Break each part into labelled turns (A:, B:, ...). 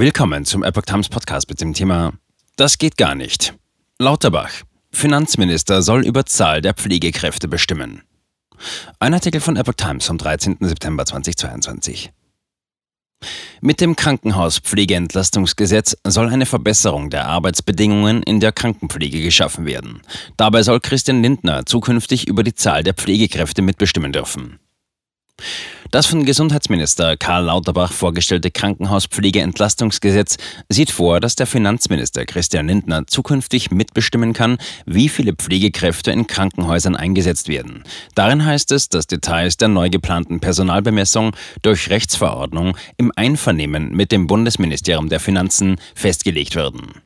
A: Willkommen zum Epoch Times Podcast mit dem Thema Das geht gar nicht. Lauterbach. Finanzminister soll über Zahl der Pflegekräfte bestimmen. Ein Artikel von Epoch Times vom 13. September 2022. Mit dem Krankenhauspflegeentlastungsgesetz soll eine Verbesserung der Arbeitsbedingungen in der Krankenpflege geschaffen werden. Dabei soll Christian Lindner zukünftig über die Zahl der Pflegekräfte mitbestimmen dürfen. Das von Gesundheitsminister Karl Lauterbach vorgestellte Krankenhauspflegeentlastungsgesetz sieht vor, dass der Finanzminister Christian Lindner zukünftig mitbestimmen kann, wie viele Pflegekräfte in Krankenhäusern eingesetzt werden. Darin heißt es, dass Details der neu geplanten Personalbemessung durch Rechtsverordnung im Einvernehmen mit dem Bundesministerium der Finanzen festgelegt werden.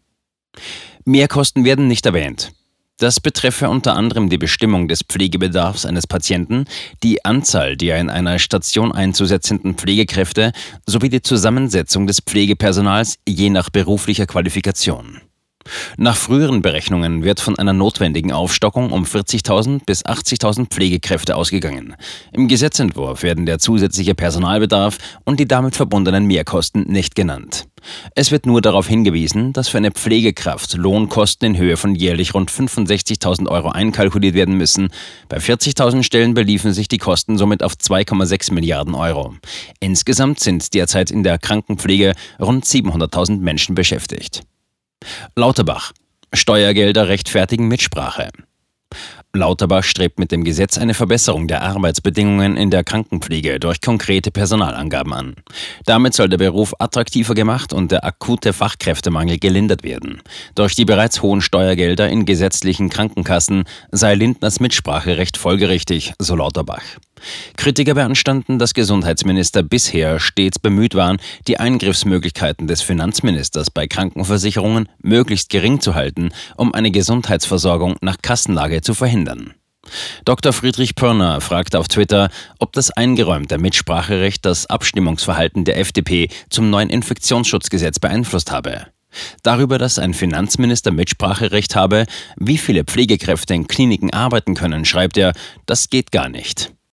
A: Mehrkosten werden nicht erwähnt. Das betreffe unter anderem die Bestimmung des Pflegebedarfs eines Patienten, die Anzahl der in einer Station einzusetzenden Pflegekräfte sowie die Zusammensetzung des Pflegepersonals je nach beruflicher Qualifikation. Nach früheren Berechnungen wird von einer notwendigen Aufstockung um 40.000 bis 80.000 Pflegekräfte ausgegangen. Im Gesetzentwurf werden der zusätzliche Personalbedarf und die damit verbundenen Mehrkosten nicht genannt. Es wird nur darauf hingewiesen, dass für eine Pflegekraft Lohnkosten in Höhe von jährlich rund 65.000 Euro einkalkuliert werden müssen. Bei 40.000 Stellen beliefen sich die Kosten somit auf 2,6 Milliarden Euro. Insgesamt sind derzeit in der Krankenpflege rund 700.000 Menschen beschäftigt. Lauterbach. Steuergelder rechtfertigen Mitsprache. Lauterbach strebt mit dem Gesetz eine Verbesserung der Arbeitsbedingungen in der Krankenpflege durch konkrete Personalangaben an. Damit soll der Beruf attraktiver gemacht und der akute Fachkräftemangel gelindert werden. Durch die bereits hohen Steuergelder in gesetzlichen Krankenkassen sei Lindners Mitspracherecht folgerichtig, so Lauterbach. Kritiker beanstanden, dass Gesundheitsminister bisher stets bemüht waren, die Eingriffsmöglichkeiten des Finanzministers bei Krankenversicherungen möglichst gering zu halten, um eine Gesundheitsversorgung nach Kassenlage zu verhindern. Dr. Friedrich Pörner fragte auf Twitter, ob das eingeräumte Mitspracherecht das Abstimmungsverhalten der FDP zum neuen Infektionsschutzgesetz beeinflusst habe. Darüber, dass ein Finanzminister Mitspracherecht habe, wie viele Pflegekräfte in Kliniken arbeiten können, schreibt er, das geht gar nicht.